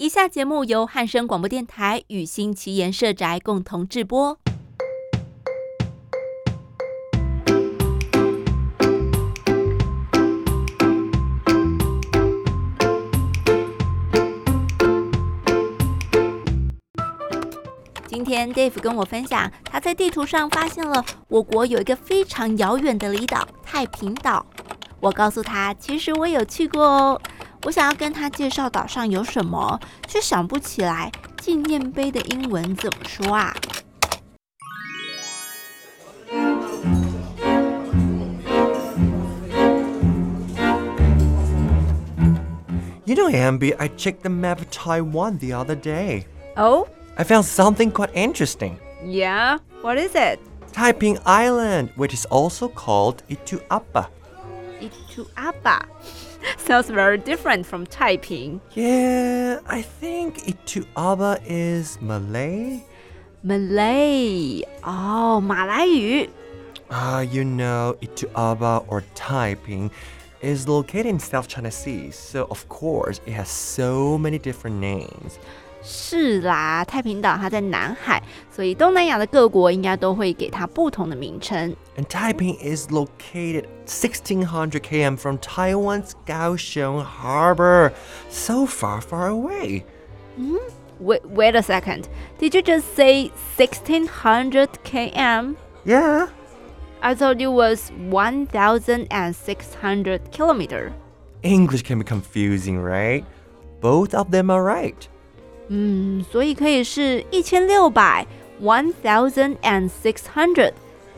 以下节目由汉声广播电台与新奇言社宅共同制播。今天 Dave 跟我分享，他在地图上发现了我国有一个非常遥远的离岛——太平岛。我告诉他，其实我有去过哦。我想要跟他介绍岛上有什么，却想不起来纪念碑的英文怎么说啊？You know, Aenbie, I checked the map of Taiwan the other day. Oh? I found something quite interesting. Yeah? What is it? Taiping Island, which is also called Itu Aba. Ituapa? Sounds very different from Taiping. Yeah, I think Itu Aba is Malay. Malay. Oh, 马来语. Ah, uh, you know, Itu Aba or Taiping is located in South China Sea, so of course it has so many different names. 是啦，太平岛它在南海，所以东南亚的各国应该都会给它不同的名称。And Taiping is located 1600 km from Taiwan's Kaohsiung Harbor, so far, far away. Hmm? Wait, wait a second. Did you just say 1600 km? Yeah. I thought it was 1600 kilometer. English can be confusing, right? Both of them are right. 嗯，所以可以是一千六百 one thousand and six hundred，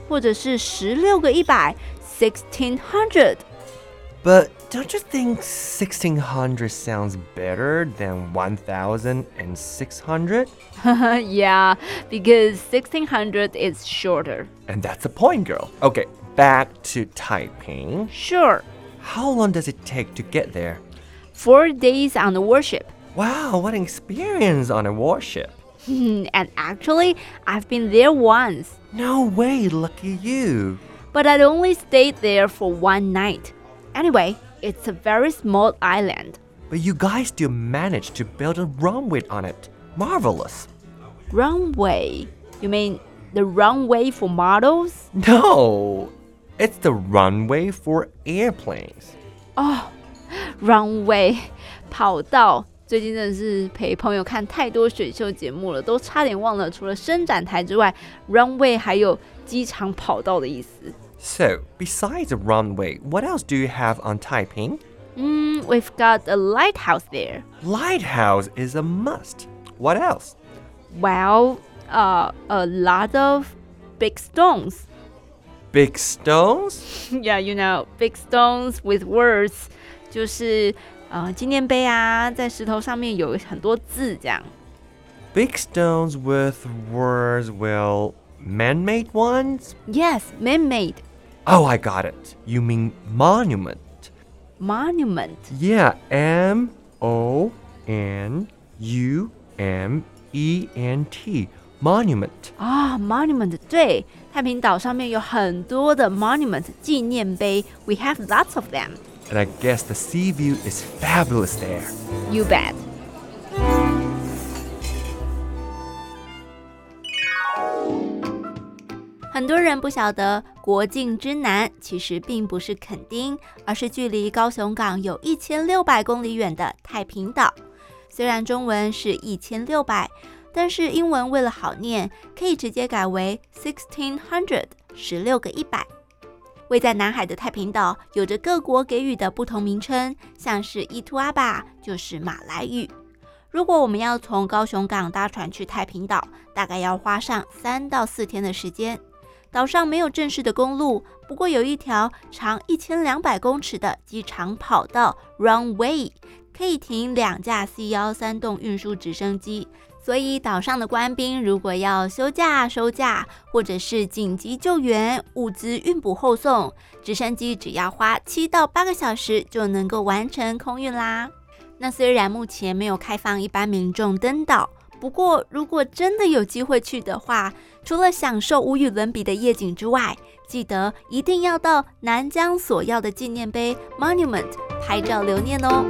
或者是十六个一百 sixteen hundred。But don't you think 1600 sounds better than 1600? yeah, because 1600 is shorter. And that's the point, girl. Okay, back to Taiping. Sure. How long does it take to get there? Four days on the warship. Wow, what an experience on a warship. and actually, I've been there once. No way, lucky you. But I'd only stayed there for one night. Anyway, it's a very small island. But you guys still managed to build a runway on it. Marvelous. Runway? You mean the runway for models? No, it's the runway for airplanes. Oh, runway 跑道最近真的是陪朋友看太多选秀节目了，都差点忘了除了伸展台之外，runway 还有机场跑道的意思。So, besides the runway, what else do you have on Taiping? Mm, we've got a lighthouse there. Lighthouse is a must. What else? Well, uh, a lot of big stones. Big stones? yeah, you know, big stones with words. 就是 呃纪念碑啊，在石头上面有很多字这样。Big stones with words, well, man-made ones? Yes, man-made. Oh, I got it. You mean monument. Monument. Yeah, M O N U M E N T. Monument. 啊、oh,，monument 对，太平岛上面有很多的 monument 纪念碑，we have lots of them. And I guess the sea view is fabulous there. You bet. 很多人不晓得，国境之南其实并不是垦丁，而是距离高雄港有一千六百公里远的太平岛。虽然中文是一千六百，但是英文为了好念，可以直接改为 sixteen hundred，十六个一百。位在南海的太平岛有着各国给予的不同名称，像是伊图阿巴就是马来语。如果我们要从高雄港搭船去太平岛，大概要花上三到四天的时间。岛上没有正式的公路，不过有一条长一千两百公尺的机场跑道 （runway），可以停两架 C 幺三栋运输直升机。所以岛上的官兵如果要休假、收假，或者是紧急救援、物资运补后送，直升机只要花七到八个小时就能够完成空运啦。那虽然目前没有开放一般民众登岛，不过如果真的有机会去的话，除了享受无与伦比的夜景之外，记得一定要到南疆索要的纪念碑 Monument 拍照留念哦。